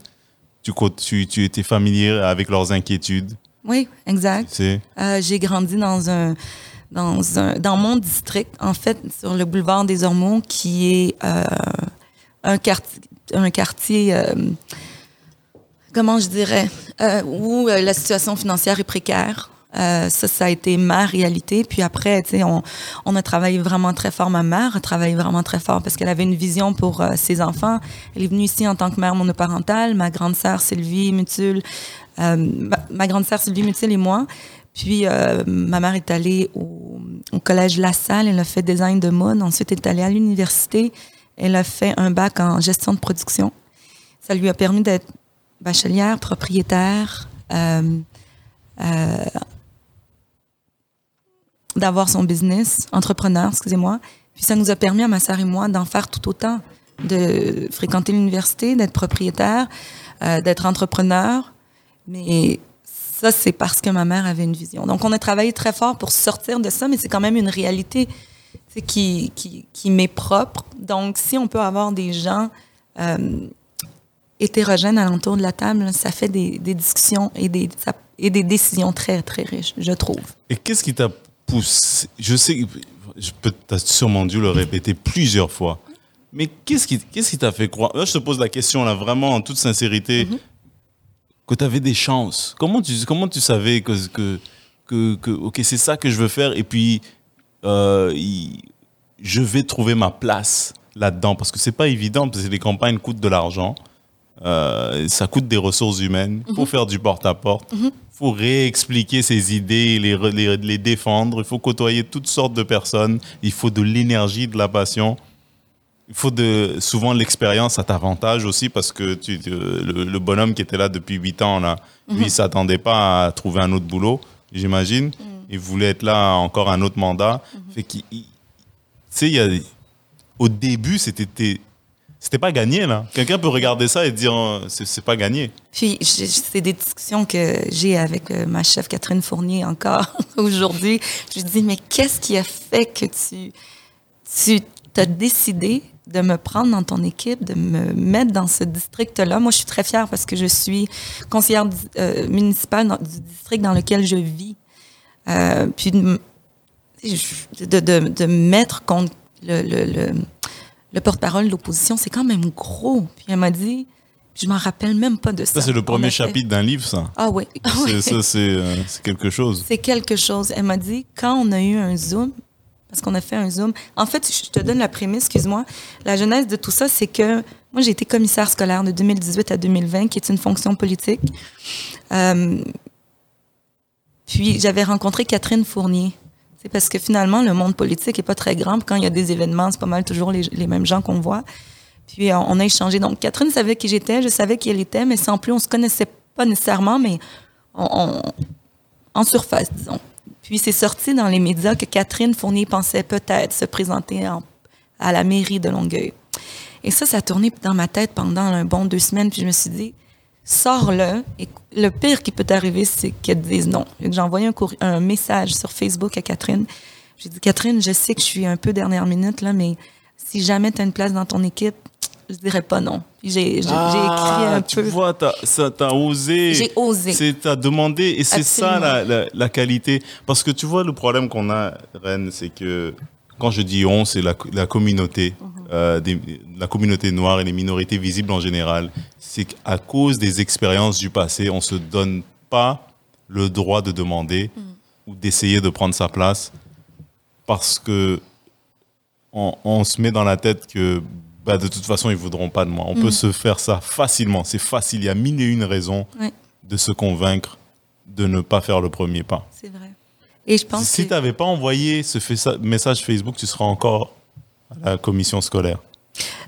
tu, tu, tu étais familier avec leurs inquiétudes. Oui, exact. Euh, j'ai grandi dans un dans, un, dans mon district, en fait, sur le boulevard des Ormeaux, qui est euh, un quartier, un quartier euh, comment je dirais, euh, où la situation financière est précaire. ça, ça a été ma réalité. Puis après, tu sais, on, on, a travaillé vraiment très fort. Ma mère a travaillé vraiment très fort parce qu'elle avait une vision pour ses enfants. Elle est venue ici en tant que mère monoparentale. Ma grande sœur Sylvie Mutul, ma, ma, grande sœur Sylvie Mutul et moi. Puis, euh, ma mère est allée au, collège La Salle, elle a fait design de mode. Ensuite, elle est allée à l'université. Elle a fait un bac en gestion de production. Ça lui a permis d'être bachelière, propriétaire, euh, euh, d'avoir son business, entrepreneur, excusez-moi. Puis ça nous a permis à ma sœur et moi d'en faire tout autant, de fréquenter l'université, d'être propriétaire, d'être entrepreneur. Mais ça, c'est parce que ma mère avait une vision. Donc, on a travaillé très fort pour sortir de ça, mais c'est quand même une réalité qui, qui, qui m'est propre. Donc, si on peut avoir des gens euh, hétérogènes alentour de la table, ça fait des, des discussions et des, et des décisions très, très riches, je trouve. Et qu'est-ce qui t'a poussé? Je sais, je peux sûrement dû le répéter plusieurs fois, mais qu'est-ce qui qui t'a fait croire? Là, je te pose la question, là, vraiment en toute sincérité. Mm-hmm que tu avais des chances Comment tu, comment tu savais que, que, que, que ok, c'est ça que je veux faire et puis euh, je vais trouver ma place là-dedans Parce que c'est pas évident, parce que les campagnes coûtent de l'argent. Euh, ça coûte des ressources humaines. Pour mhm. faire du porte-à-porte, il faut réexpliquer ses idées, les, les, les défendre. Il faut côtoyer toutes sortes de personnes. Il faut de l'énergie, de la passion. Il faut de, souvent l'expérience à t'avantage aussi parce que tu, le, le bonhomme qui était là depuis 8 ans, là, lui, il s'attendait pas à trouver un autre boulot, j'imagine. Il voulait être là encore un autre mandat. Fait qu'il- il- tu sais, il y a, au début, c'était c'était pas gagné, là. Quelqu'un peut regarder ça et dire, euh, c'est pas gagné. Puis, c'est des discussions que j'ai avec euh, ma chef Catherine Fournier encore *laughs* aujourd'hui. Je lui dis, mais qu'est-ce qui a fait que tu, tu as décidé de me prendre dans ton équipe, de me mettre dans ce district-là? Moi, je suis très fière parce que je suis conseillère euh, municipale dans- du district dans lequel je vis. Euh, puis, de, de, de, de mettre contre le, le, le, le porte-parole de l'opposition, c'est quand même gros. Puis, elle m'a dit, je m'en rappelle même pas de ça. Ça, c'est le premier chapitre d'un livre, ça. ah oui. Ça, c'est euh, quelque chose. C'est quelque chose. Elle m'a dit, quand on a eu un Zoom, parce qu'on a fait un Zoom, en fait, je te donne la prémisse, excuse-moi. La genèse de tout ça, c'est que moi, j'ai été commissaire scolaire de 2018 à 2020, qui est une fonction politique. Euh, puis, j'avais rencontré Catherine Fournier. C'est parce que finalement, le monde politique est pas très grand. Quand il y a des événements, c'est pas mal toujours les, mêmes gens qu'on voit. Puis euh, on a échangé. Donc, Catherine savait qui j'étais, je savais qui elle était, mais sans plus, on se connaissait pas nécessairement, mais on, en surface, disons. Puis c'est sorti dans les médias que Catherine Fournier pensait peut-être se présenter en- à la mairie de Longueuil. Et ça, ça a tourné dans ma tête pendant un bon deux semaines. Puis je me suis dit, sors-le. Et le pire qui peut t'arriver, c'est qu'elle te dise non. J'ai envoyé un, message sur Facebook à Catherine. J'ai dit, Catherine, je sais que je suis un peu dernière minute, là, mais si jamais tu as une place dans ton équipe, je dirais pas non. J'ai j'ai écrit un Ah, tu peu. vois, t'as, osé. J'ai osé. C'est, t'as demandé. Et c'est ça la, la qualité. Parce que tu vois, le problème qu'on a, Rennes, c'est que quand je dis on, c'est la, la communauté. Mhm. euh, des- la communauté noire et les minorités visibles en général. C'est qu'à cause des expériences du passé, on se donne pas le droit de demander Mhm. ou d'essayer de prendre sa place parce que on, on se met dans la tête que bah, de toute façon, ils voudront pas de moi. On peut se faire ça facilement. C'est facile. Il y a mille et une raisons de se convaincre de ne pas faire le premier pas. C'est vrai. Et je pense Si tu que... n'avais pas envoyé ce message Facebook, tu serais encore à la commission scolaire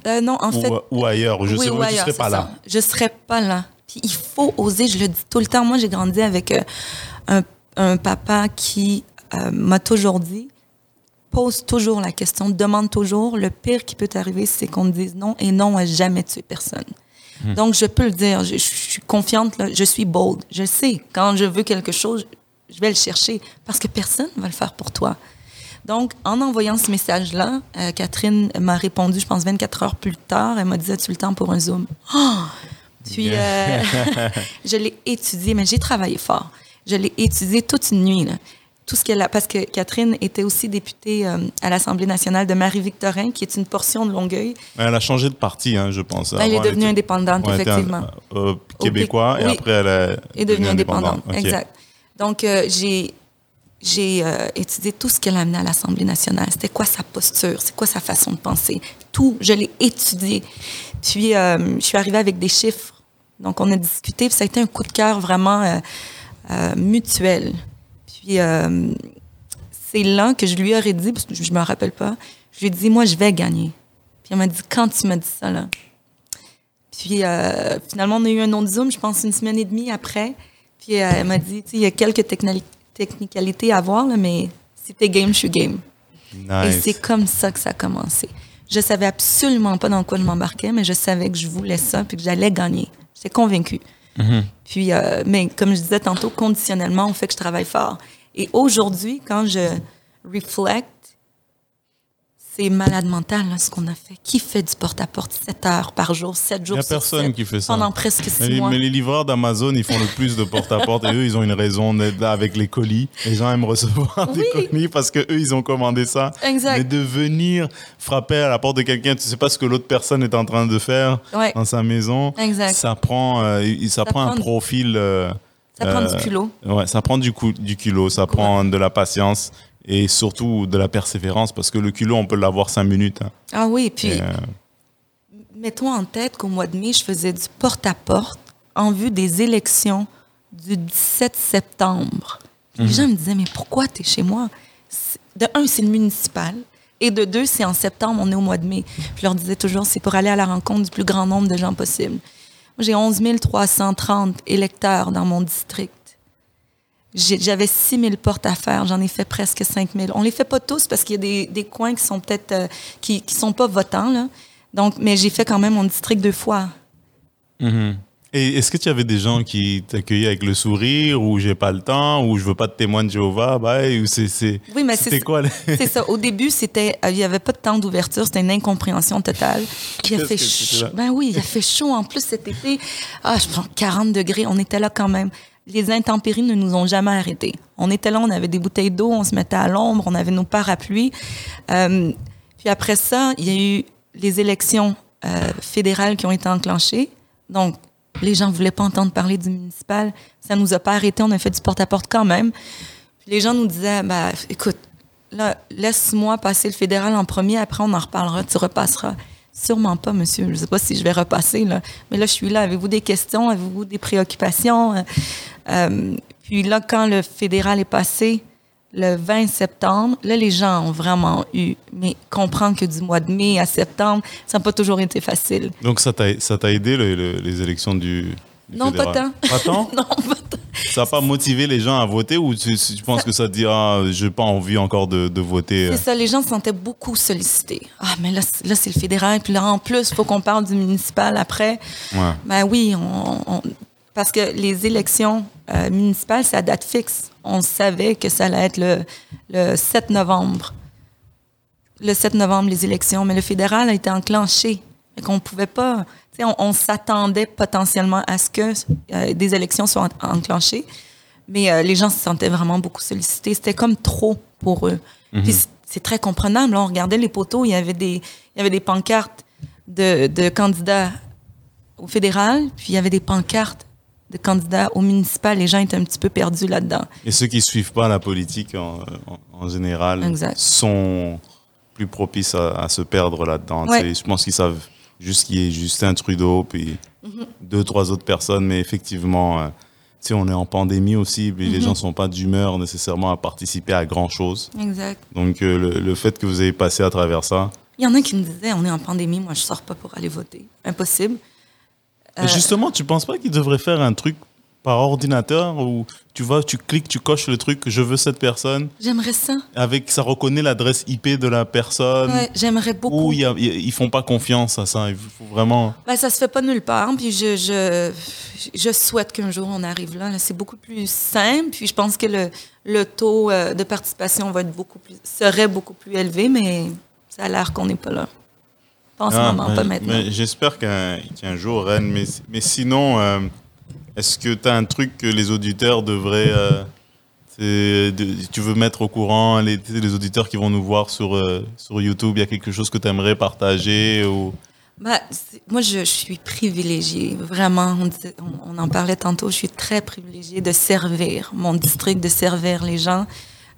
Euh, non, en ou, fait... ou ailleurs. Je oui, sais ou pas, tu ailleurs, serais pas ça. là. Je serais pas là. Puis il faut oser, je le dis tout le temps. Moi, j'ai grandi avec euh, un, un papa qui euh, m'a toujours dit, pose toujours la question, demande toujours. Le pire qui peut t'arriver, c'est qu'on te dise non et non à jamais tuer personne. Hmm. Donc, je peux le dire, je, je suis confiante, là, je suis bold. Je sais, quand je veux quelque chose, je vais le chercher parce que personne ne va le faire pour toi. Donc, en envoyant ce message-là, euh, Catherine m'a répondu, je pense, 24 heures plus tard. Elle m'a dit As-tu le temps pour un Zoom? Oh! Puis, euh, *laughs* je l'ai *laughs* étudié, mais j'ai travaillé fort. Je l'ai étudié toute une nuit. là. Tout ce qu'elle a, parce que Catherine était aussi députée euh, à l'Assemblée nationale de Marie-Victorin, qui est une portion de Longueuil. Elle a changé de parti, hein, je pense. Elle est devenue indépendante, un- effectivement. québécois, et Oui. après, elle est, est devenue indépendante. Exact. Donc, euh, j'ai j'ai euh, étudié tout ce qu'elle a amené à l'Assemblée nationale. C'était quoi sa posture? C'est quoi sa façon de penser? Tout, je l'ai étudié. Puis, euh, je suis arrivée avec des chiffres. Donc, on a discuté. Puis, ça a été un coup de cœur vraiment euh, euh, mutuel. Puis, c'est là que je lui aurais dit, parce que je ne me rappelle pas, je lui ai dit, moi, je vais gagner. Puis, elle m'a dit, quand tu m'as dit ça, là? Puis finalement, on a eu un autre Zoom, je pense une semaine et demie après. Puis euh, elle m'a dit, tu sais, il y a quelques technali- technicalités à voir, là, mais si t'es game, je suis game. Et c'est comme ça que ça a commencé. Je savais absolument pas dans quoi je m'embarquais, mais je savais que je voulais ça puis que j'allais gagner. J'étais convaincue. Puis, euh, mais comme je disais tantôt, conditionnellement, on fait que je travaille fort. Et aujourd'hui, quand je reflect, c'est malade mental là, ce qu'on a fait. Qui fait du porte-à-porte 7 heures par jour, 7 Il jours n'y a personne qui fait ça. pendant presque 6 Mais les, mois? mais les livreurs d'Amazon, ils font le plus de porte-à-porte et eux, ils ont une raison d'être là avec les colis. Les gens aiment recevoir des colis parce que eux, ils ont commandé ça. Exact. Mais de venir frapper à la porte de quelqu'un, tu sais pas ce que l'autre personne est en train de faire Ouais. dans sa maison. Exact. Ça prend, euh, il- ça, prend un profil. euh, Ça prend euh, du culot. Ouais, ça prend du, cou- du culot, ça prend de la patience et surtout de la persévérance parce que le culot, on peut l'avoir cinq minutes. hein. Ah oui, puis Et, euh, mets-toi en tête qu'au mois de mai, je faisais du porte-à-porte en vue des élections du 17 septembre. Les gens me disaient, mais pourquoi tu es chez moi? De un, c'est le municipal. Et de deux, c'est en septembre, on est au mois de mai. Je leur disais toujours, c'est pour aller à la rencontre du plus grand nombre de gens possible. J'ai 11 330 électeurs dans mon district. J'avais 6 000 portes à faire, j'en ai fait presque 5 000. On les fait pas tous parce qu'il y a des, des coins qui sont peut-être euh, qui, qui sont pas votants là. Donc, mais j'ai fait quand même mon district deux fois. Et est-ce que tu avais des gens qui t'accueillaient avec le sourire ou j'ai pas le temps ou je veux pas de témoin de Jéhovah bye, ou c'est c'est Oui, mais c'est quoi *laughs* c'est ça. Au début, c'était euh, il y avait pas de temps d'ouverture, c'était une incompréhension totale. Il a fait chaud. Ben oui, il a fait chaud en plus cet été. Ah, je prends 40 degrés, on était là quand même. Les intempéries ne nous ont jamais arrêtés. On était là, on avait des bouteilles d'eau, on se mettait à l'ombre, on avait nos parapluies. Euh, puis après ça, il y a eu les élections euh, fédérales qui ont été enclenchées. Donc, les gens voulaient pas entendre parler du municipal. Ça nous a pas arrêtés. On a fait du porte-à-porte quand même. Puis les gens nous disaient, bah, écoute, là, laisse-moi passer le fédéral en premier, après on en reparlera, tu repasseras. Sûrement pas, monsieur. Je sais pas si je vais repasser, là. Mais là, je suis là. Avez-vous des questions? Avez-vous des préoccupations? Euh, puis là, quand le fédéral est passé, le 20 septembre, là, les gens ont vraiment eu, mais comprendre que du mois de mai à septembre, ça n'a pas toujours été facile. Donc ça t'a aidé le- le- les élections du, du Non, pas tant. Pas tant? *laughs* Non, pas tant. Ça n'a pas motivé les gens à voter ou tu, tu penses que ça te dit ah j'ai pas envie encore de, de voter euh? C'est ça, les gens se sentaient beaucoup sollicités. Ah, mais là, c'est- là c'est le fédéral, puis là, en plus, il faut qu'on parle du municipal après. Ouais. Ben oui, on, on- parce que les élections euh, municipales, c'est à date fixe. On savait que ça allait être le, le 7 novembre. Le 7 novembre, les élections, mais le fédéral a été enclenché. Et qu'on pouvait pas. On, on s'attendait potentiellement à ce que euh, des élections soient en- enclenchées, mais euh, les gens se sentaient vraiment beaucoup sollicités. C'était comme trop pour eux. Puis c'est- c'est très comprenable. là. on regardait les poteaux, il y avait des, il y avait des pancartes de, de candidats au fédéral, puis il y avait des pancartes de candidats au municipal. Les gens étaient un petit peu perdus là-dedans. Et ceux qui suivent pas la politique en, en- en général Exact. sont plus propices à, à se perdre là-dedans. Ouais. Je pense qu'ils savent juste qu'il y ait Justin Trudeau, puis Mm-hmm. deux, trois autres personnes, mais effectivement, euh, tu sais, on est en pandémie aussi, puis les gens sont pas d'humeur nécessairement à participer à grand-chose. Exact. Donc euh, le, le fait que vous ayez passé à travers ça, Il y en a qui me disaient, on est en pandémie, moi je sors pas pour aller voter. Impossible. Et justement, tu penses pas qu'ils devraient faire un truc par ordinateur où tu vas, tu cliques, tu coches le truc, je veux cette personne, J'aimerais ça. avec ça reconnaît l'adresse IP de la personne. Ouais, J'aimerais beaucoup. Ou ils font pas confiance à ça. Il faut vraiment. Ben, ça se fait pas nulle part. Puis je, je, je souhaite qu'un jour on arrive là. là. C'est beaucoup plus simple. Puis je pense que le, le taux euh, de participation va être beaucoup plus, serait beaucoup plus élevé, mais ça a l'air qu'on n'est pas là. Pas en ce Ah, moment, mais- pas maintenant. mais J'espère qu'un qu'un jour, Rennes. Mais, mais sinon, euh, est-ce que tu as un truc que les auditeurs devraient. euh, de- tu veux mettre au courant les, les auditeurs qui vont nous voir sur, euh, sur YouTube Il y a quelque chose que tu aimerais partager ou... C'est- moi, je, je suis privilégiée, vraiment. On, disait- on- on en parlait tantôt. Je suis très privilégiée de servir mon district, de servir les gens.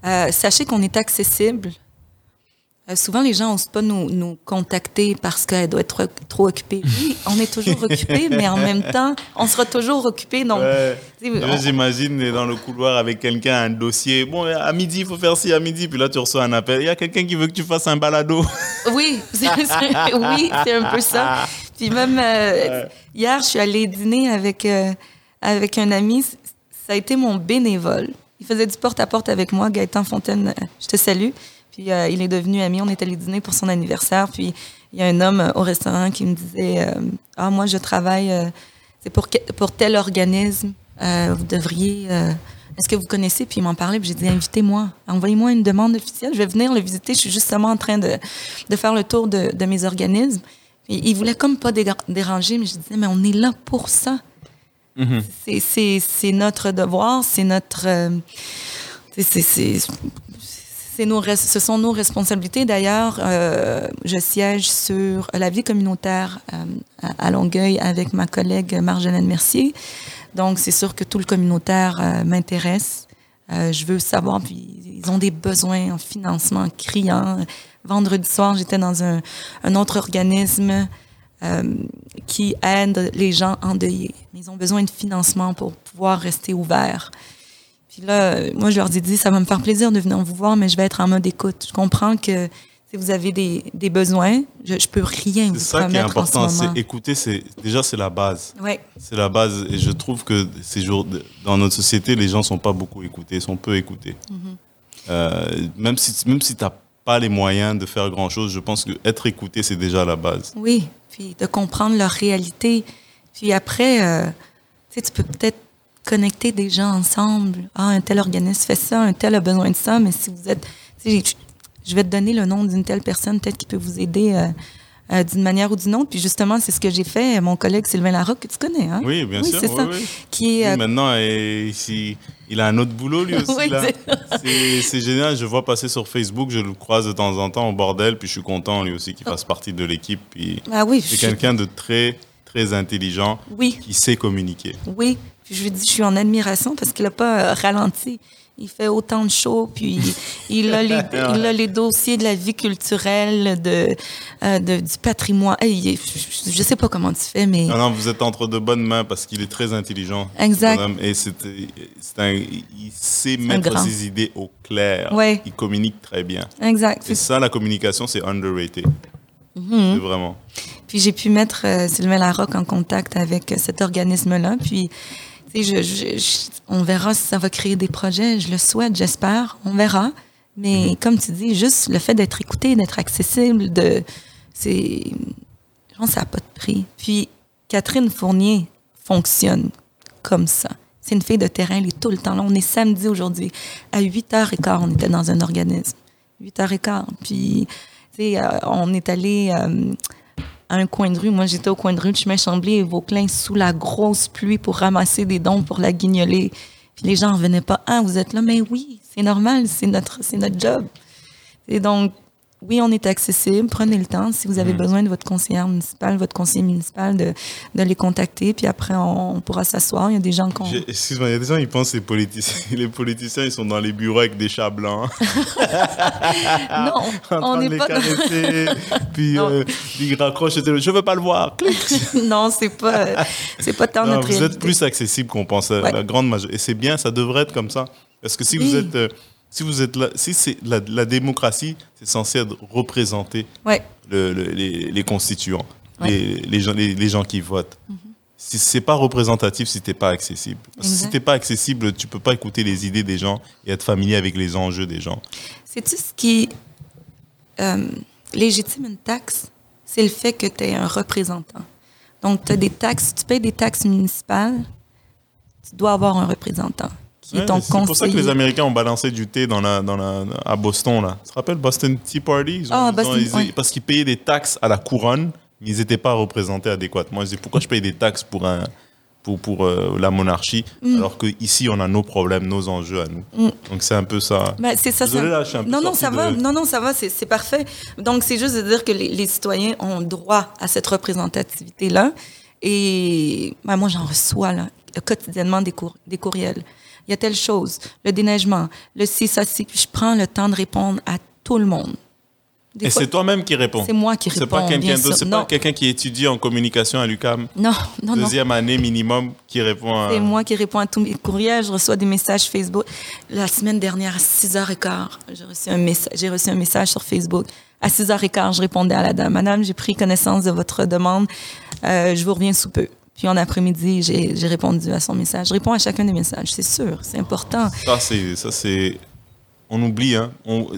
Euh, sachez qu'on est accessible. Euh, souvent, les gens n'osent pas nous, nous contacter parce qu'elle doit être trop, occupée. Oui, on est toujours occupé, *laughs* mais en même temps, on sera toujours occupé. Donc, on- J'imagine dans le couloir avec quelqu'un, un dossier. Bon, à midi, il faut faire ci, à midi. Puis là, tu reçois un appel. Il y a quelqu'un qui veut que tu fasses un balado. *laughs* Oui, c'est, c'est- oui, c'est un peu ça. Puis même euh, hier, je suis allée dîner avec euh, avec un ami. Ça a été mon bénévole. Il faisait du porte-à-porte avec moi, Gaëtan Fontaine. Je te salue. Puis euh, il est devenu ami. On est allé dîner pour son anniversaire. Puis il y a un homme euh, au restaurant qui me disait euh, Ah, moi, je travaille. euh, c'est pour, tel organisme. Vous devriez. est-ce que vous connaissez? Puis il m'en parlait, puis j'ai dit, invitez-moi, envoyez-moi une demande officielle, je vais venir le visiter. Je suis justement en train de, de faire le tour de, de mes organismes. Puis il voulait comme pas déranger, mais je disais, mais on est là pour ça. C'est- C'est c'est notre devoir, c'est notre... c'est nos, ce sont nos responsabilités. D'ailleurs, euh, je siège sur la vie communautaire euh, à, Longueuil avec ma collègue Marjolaine Mercier. Donc, c'est sûr que tout le communautaire euh, m'intéresse. Je veux savoir, puis ils ont des besoins en financement criants. Vendredi soir, j'étais dans un, un autre organisme qui aide les gens endeuillés. Ils ont besoin de financement pour pouvoir rester ouvert. Puis là, moi, je leur ai dit, ça va me faire plaisir de venir vous voir, mais je vais être en mode écoute. Je comprends que si vous avez des, des besoins, je, je peux rien vous C'est ça qui est promettre important. ce. C'est écouter, c'est déjà c'est la base. Ouais. C'est la base. Et je trouve que ces jours, dans notre société, les gens sont pas beaucoup écoutés, sont peu écoutés. Mm-hmm. Euh, même si même si t'as pas les moyens de faire grand chose, je pense que être écouté c'est déjà la base. Oui, puis de comprendre leur réalité. Puis après, euh, tu peux peut-être connecter des gens ensemble. Ah, un tel organisme fait ça, un tel a besoin de ça, mais si vous êtes... je- vais te donner le nom d'une telle personne, peut-être qui peut vous aider euh, euh, d'une manière ou d'une autre. Puis justement, c'est ce que j'ai fait. Mon collègue Sylvain Larocque, que tu connais, hein? Oui, bien sûr. c'est oui, ça. oui. Qui est... Euh, maintenant, ici, il a un autre boulot lui *laughs* aussi. Là. c'est- génial. Je vois passer sur Facebook, je le croise de temps en temps au bordel, puis je suis content lui aussi qu'il fasse partie de l'équipe. Puis ah oui, c'est je- quelqu'un de très très intelligent oui. qui sait communiquer. Oui, puis je lui dis, je suis en admiration parce qu'il n'a pas euh, ralenti. Il fait autant de shows, puis il a les, *laughs* il a les dossiers de la vie culturelle, de, euh, de- du patrimoine. Hey, je ne sais pas comment tu fais, mais Non, non, vous êtes entre de bonnes mains parce qu'il est très intelligent. Exact. Et c'est, un, il sait mettre ses idées au clair. Ouais. Il communique très bien. exact. Et ça, la communication, c'est underrated. C'est vraiment. Puis j'ai pu mettre euh, Sylvain Larocque en contact avec euh, cet organisme-là. Puis, je, je- je- on verra si ça va créer des projets. Je le souhaite, j'espère. On verra. Mais comme tu dis, juste le fait d'être écouté, d'être accessible, de, c'est, je pense que ça n'a pas de prix. Puis Catherine Fournier fonctionne comme ça. C'est une fille de terrain, elle est tout le temps là. On est samedi aujourd'hui. À 8h15, on était dans un organisme. 8h15. Puis, tu sais, euh, on est allé euh, un coin de rue. Moi, j'étais au coin de rue de chemin Chambly et Vauclin sous la grosse pluie pour ramasser des dons pour la guignolée. Puis les gens ne revenaient pas. Ah, vous êtes là? Mais oui, c'est normal, c'est notre, c'est notre job. Et donc, oui, on est accessible. Prenez le temps. Si vous avez besoin de votre conseillère municipale, votre conseiller municipal, de, de les contacter. Puis après, on, on pourra s'asseoir. Il y a des gens qu'on... Excuse-moi, il y a des gens qui pensent que les politiciens, *laughs* les politiciens, ils sont dans les bureaux avec des chats blancs. *laughs* non, *laughs* en on train de n'est les pas... caresser. puis Non. euh, ils raccrochent le téléphone. Je veux pas le voir. Non, c'est pas, c'est pas tant Non, notre vous êtes plus accessible qu'on pensait, Ouais. la grande majorité. Et c'est bien, ça devrait être comme ça. Parce que si Oui. vous êtes, euh, si vous êtes là, si c'est la, la démocratie, c'est censé être représenter Ouais. le- le- les, les constituants, Ouais. les, les gens, les, les gens qui votent. Si c'est pas représentatif, si t'es pas accessible. Parce que si t'es pas accessible, tu peux pas écouter les idées des gens et être familier avec les enjeux des gens. Sais-tu ce qui euh, légitime une taxe? C'est le fait que tu es un représentant. Donc, tu as des taxes, tu payes des taxes municipales, tu dois avoir un représentant qui Ouais, est ton c'est pour ça que les. Américains ont balancé du thé dans la, dans la, à Boston. Là. Tu te rappelles Boston Tea Party? Ils ont- Ah, ils ont- Boston, ils- ouais. Parce qu'ils payaient des taxes à la couronne, mais ils n'étaient pas représentés adéquatement. Ils disaient pourquoi je paye des taxes pour, un, pour, pour euh, la monarchie Mm. alors qu'ici on a nos problèmes, nos enjeux à nous. Donc c'est un peu ça. C'est ça, ça- là, un peu non, non, ça de- va. Non, non, ça va. C'est parfait. Donc, c'est juste de dire que les, les citoyens ont droit à cette représentativité-là. Et ben, moi, j'en reçois là, quotidiennement des, cour- des courriels. Il y a telle chose, le déneigement, le ci, ça. Puis je prends le temps de répondre à tout le monde. Des Et fois- c'est toi-même qui réponds. C'est moi qui C'est réponds, pas quelqu'un d'autre. C'est pas quelqu'un qui étudie en communication à l'UCAM. Non, non, non. Deuxième année minimum qui répond à. C'est moi qui réponds à tous mes courriels. Je reçois des messages Facebook. La semaine dernière, à 6h15, j'ai reçu un message, j'ai reçu un message sur Facebook. À 6h15, je répondais à la dame. Madame, j'ai pris connaissance de votre demande. Euh, je vous reviens sous peu. Puis en après-midi, j'ai j'ai répondu à son message. Je réponds à chacun des messages, c'est sûr, c'est important. Ça, c'est. Ça, c'est... On oublie, hein. On,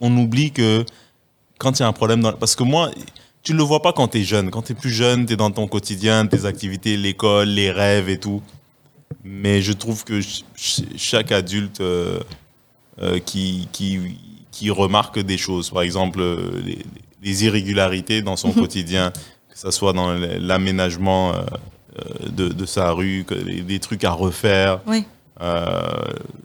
on oublie que quand il y a un problème dans. Parce que moi, tu ne le vois pas quand tu es jeune. Quand tu es plus jeune, tu es dans ton quotidien, tes activités, l'école, les rêves et tout. Mais je trouve que ch- ch- chaque adulte euh, euh, qui, qui, qui remarque des choses, par exemple, euh, les, les irrégularités dans son quotidien, que ce soit dans l'aménagement euh, euh, de, de sa rue, des trucs à refaire. Oui, euh,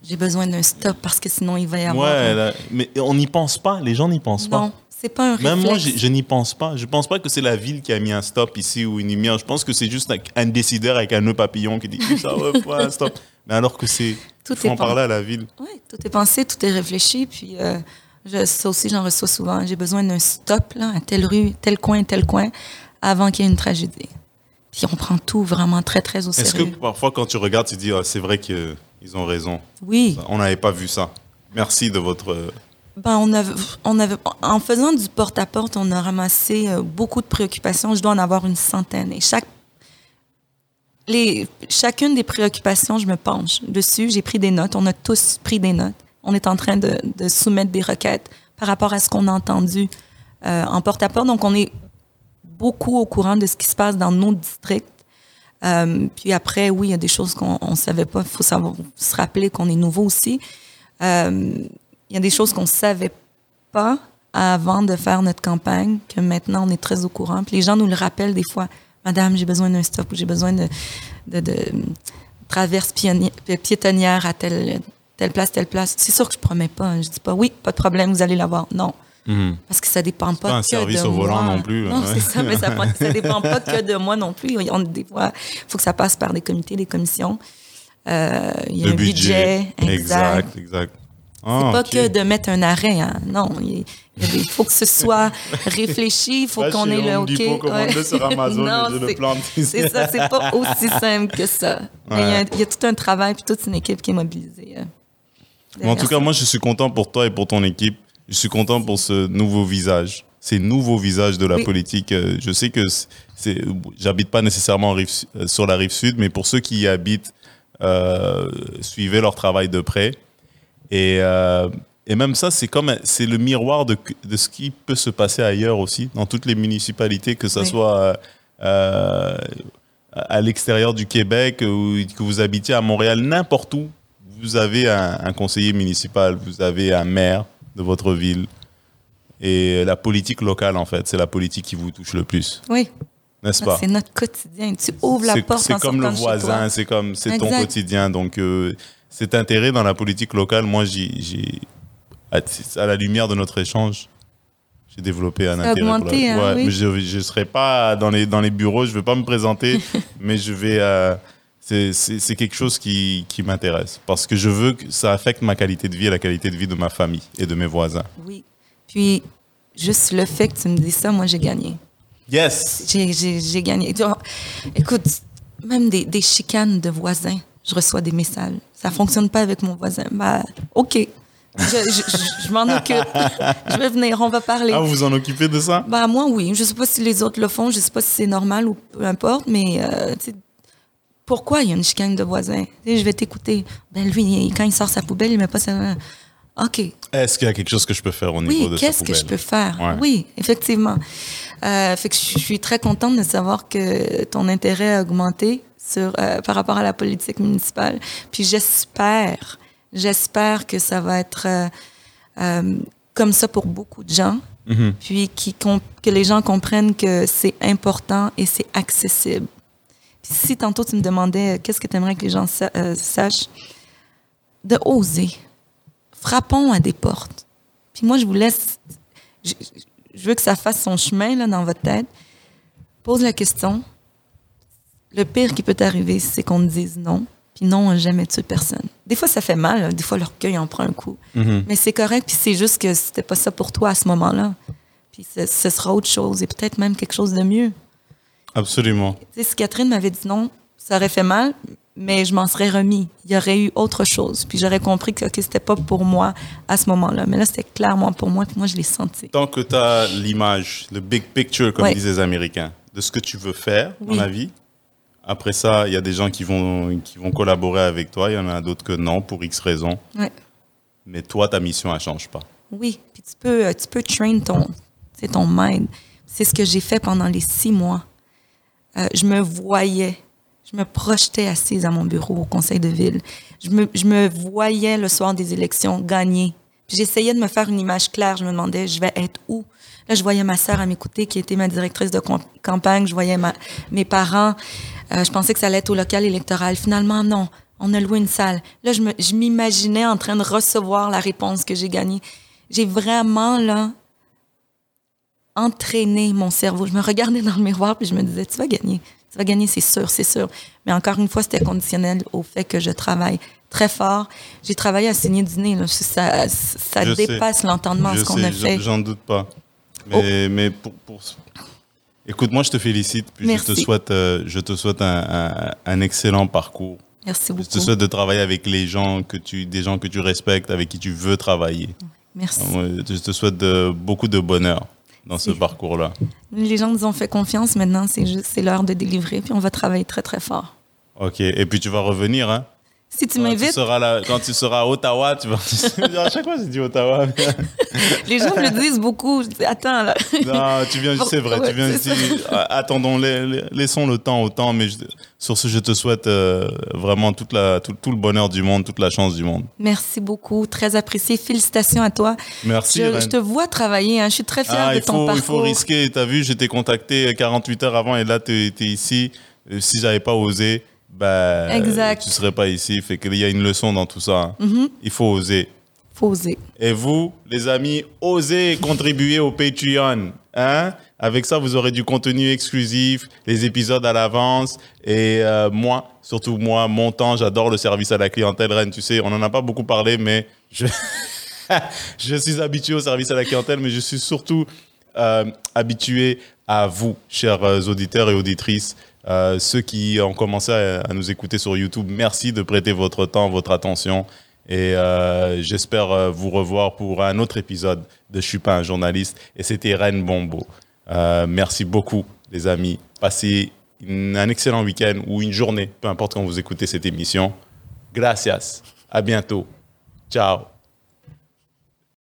j'ai besoin d'un stop parce que sinon il va y avoir. ouais, là, mais on n'y pense pas. Les gens n'y pensent pas. Non, c'est pas un Même moi, réflexe. je, je n'y pense pas. Je pense pas que c'est la ville qui a mis un stop ici ou une lumière. Je pense que c'est juste un, décideur avec un nœud papillon qui dit ça ouais, un stop. Mais alors que c'est. Tout est en pen- parler à la ville. Oui, tout est pensé, tout est réfléchi. Puis euh, je, ça aussi, j'en reçois souvent. J'ai besoin d'un stop là, à telle rue, tel coin, tel coin, avant qu'il y ait une tragédie. Puis on prend tout vraiment très, très au Est-ce que sérieux. parfois, quand tu regardes, tu dis, Ah, c'est vrai qu'ils ont raison. Oui. On n'avait pas vu ça. Merci de votre. euh, Ben, on avait, on avait, en faisant du porte-à-porte, on a ramassé euh, beaucoup de préoccupations. Je dois en avoir une centaine. Et chaque, les, chacune des préoccupations, je me penche dessus. J'ai pris des notes. On a tous pris des notes. On est en train de, de soumettre des requêtes par rapport à ce qu'on a entendu euh, en porte-à-porte. Donc, on est beaucoup au courant de ce qui se passe dans nos districts. Euh, puis après, oui, il y a des choses qu'on ne savait pas. Il faut savoir se rappeler qu'on est nouveau aussi. Euh, il y a des choses qu'on ne savait pas avant de faire notre campagne, que maintenant on est très au courant. Puis les gens nous le rappellent des fois. Madame, j'ai besoin d'un stop ou j'ai besoin de, de, de traverse piétonnière à telle, telle place, telle place. C'est sûr que je promets pas. hein. Je dis pas oui, pas de problème, vous allez l'avoir. Non. Parce que ça dépend pas, pas un que service de au volant moi. non plus, Non, ouais. c'est ça, mais ça, *laughs* dépend pas que de moi non plus. On, des fois, il faut que ça passe par des comités, des commissions. Euh, il y a le un budget. Exact, exact. Ah, C'est pas ok. que de mettre un arrêt. hein. Non, il, faut que ce soit réfléchi, il faut qu'on ait le OK. Ouais. sur Amazon *laughs* Non, et je le c'est-. *laughs* C'est ça, c'est pas aussi simple que ça. Mais il y a- Ouais. il y, a tout un travail puis toute une équipe qui est mobilisée. euh, Mais en tout cas, moi, je suis content pour toi et pour ton équipe. Je suis content pour ce nouveau visage, ces nouveaux visages de la Oui. politique. Euh, Je sais que c'est- j'habite pas nécessairement en rive su- euh, sur la rive sud, mais pour ceux qui y habitent, euh, suivez leur travail de près. Et, euh, et même ça, c'est comme c'est le miroir de, de ce qui peut se passer ailleurs aussi, dans toutes les municipalités, que ce Oui. soit euh, à l'extérieur du Québec ou que vous habitiez à Montréal, n'importe où, vous avez un, un conseiller municipal, vous avez un maire de votre ville. Et la politique locale, en fait, c'est la politique qui vous touche le plus, Oui, n'est-ce pas? c'est notre quotidien. Tu ouvres la porte C'est comme le voisin, c'est comme c'est ton quotidien. Donc, euh, cet intérêt dans la politique locale, moi, j'ai, à, à la lumière de notre échange, j'ai développé un intérêt. pour la- hein, oui. mais je ne serai pas dans les, dans les bureaux, je ne vais pas me présenter, *laughs* mais je vais. euh, c'est, quelque chose qui, qui m'intéresse parce que je veux que ça affecte ma qualité de vie et la qualité de vie de ma famille et de mes voisins. Oui. Puis, juste le fait que tu me dis ça, moi, j'ai gagné. Yes! J'ai- gagné. Écoute, même des, des chicanes de voisins, je reçois des messages. Ça fonctionne pas avec mon voisin. Bah, OK. Je, je- je- je m'en occupe. je vais venir, on va parler. Ah, vous vous en occupez de ça? Bah, moi, oui. Je sais pas si les autres le font, je sais pas si c'est normal ou peu importe, mais euh, pourquoi il y a une chicane de sais, je vais t'écouter. Ben, lui, quand il sort sa poubelle, il met pas sa. OK. Est-ce qu'il y a quelque chose que je peux faire au niveau Oui, de sa qu'est-ce que je peux faire? Ouais. Oui, effectivement. Euh, fait que je suis très contente de savoir que ton intérêt a augmenté sur, euh, par rapport à la politique municipale. Puis j'espère, j'espère que ça va être euh, comme ça pour beaucoup de gens. Mhm. Puis qui, que les gens comprennent que c'est important et c'est accessible. Puis si tantôt tu me demandais euh, qu'est-ce que tu aimerais que les gens sa- euh, sachent, de oser. Frappons à des portes. Puis moi, je vous laisse. Je, je veux que ça fasse son chemin là, dans votre tête. Pose la question. Le pire qui peut t'arriver, c'est qu'on te dise non. Puis non, on jamais tué personne. Des fois, ça fait mal. là. Des fois, l'orgueil en prend un coup. Mhm. Mais c'est correct. Puis c'est juste que c'était pas ça pour toi à ce moment-là. Puis ce, ce sera autre chose et peut-être même quelque chose de mieux. Absolument. Tu sais, si Catherine m'avait dit non, ça aurait fait mal, mais je m'en serais remis. Il y aurait eu autre chose. Puis j'aurais compris que ok, c'était pas pour moi à ce moment-là. Mais là, c'était clairement pour moi, puis moi, je l'ai senti. Tant que tu as l'image, le big picture, comme Ouais. disent les Américains, de ce que tu veux faire dans Oui. la vie, après ça, il y a des gens qui vont, qui vont collaborer avec toi, il y en a d'autres que non, pour X raisons. Ouais. Mais toi, ta mission, elle ne change pas. Oui, puis tu peux, tu peux train ton, ton mind. C'est ce que j'ai fait pendant les six mois. Euh, je me voyais, je me projetais assise à mon bureau au conseil de ville. Je me, je me voyais le soir des élections gagner. J'essayais de me faire une image claire. Je me demandais, je vais être où? Là, je voyais ma sœur à m'écouter, qui était ma directrice de campagne. Je voyais ma, mes parents. Euh, je pensais que ça allait être au local électoral. Finalement, non. On a loué une salle. Là, je me- je m'imaginais en train de recevoir la réponse que j'ai gagnée. J'ai vraiment, là, entraîné mon cerveau. Je me regardais dans le miroir puis je me disais, tu vas gagner. Tu vas gagner, c'est sûr, c'est sûr. Mais encore une fois, c'était conditionnel au fait que je travaille très fort. J'ai travaillé à signer du nez. Là. Ça, Je dépasse l'entendement Je ce qu'on a fait. Oh. J'en doute pas. Mais, mais pour, pour, Écoute, moi, je te félicite. Puis je te souhaite, euh, je te souhaite un, un- un excellent parcours. Merci Je beaucoup. te souhaite de travailler avec les gens que tu, des gens que tu respectes, avec qui tu veux travailler. Merci. Moi, Je te souhaite de- beaucoup de bonheur dans ce parcours-là. Les gens nous ont fait confiance. Maintenant, c'est juste, c'est l'heure de délivrer. Puis on va travailler très, très fort. Ok. Et puis tu vas revenir, hein? Si tu tu m'invites, quand tu seras à Ottawa, tu vas. *laughs* à chaque fois, j'ai dit Ottawa. *laughs* les gens me le disent beaucoup. Attends, là. Non, tu viens, c'est vrai, tu viens ici. Attendons, la- la- laissons le temps au temps, mais je- sur ce, je te souhaite euh, vraiment toute la, tout, tout le bonheur du monde, toute la chance du monde. Merci beaucoup. Très apprécié. Félicitations à toi. Merci. Je, je te vois travailler. hein. Je suis très fière Ah, de ton faut, il parcours. faut risquer. T'as vu, j'étais contacté 48 heures avant et là, tu es ici. Euh, Si j'avais pas osé, bah, Exact. tu serais pas ici. Fait qu'il y a une leçon dans tout ça. Mhm. Il faut oser. Faut oser. Et vous, les amis, osez contribuer au Patreon. Hein? Avec ça, vous aurez du contenu exclusif, les épisodes à l'avance. Et euh, moi, surtout moi, mon temps, j'adore le service à la clientèle. Rennes, tu sais, on n'en a pas beaucoup parlé, mais je, *laughs* je suis habitué au service à la clientèle, mais je suis surtout euh, habitué à vous, chers euh, auditeurs et auditrices. Euh, ceux qui ont commencé à, nous écouter sur YouTube, merci de prêter votre temps, votre attention. Et euh, j'espère euh, vous revoir pour un autre épisode de Je suis pas un journaliste. Et c'était Rennes Bombo. Merci beaucoup, les amis. Passez un excellent week-end ou une journée, peu importe quand vous écoutez cette émission. Gracias. À bientôt. Ciao.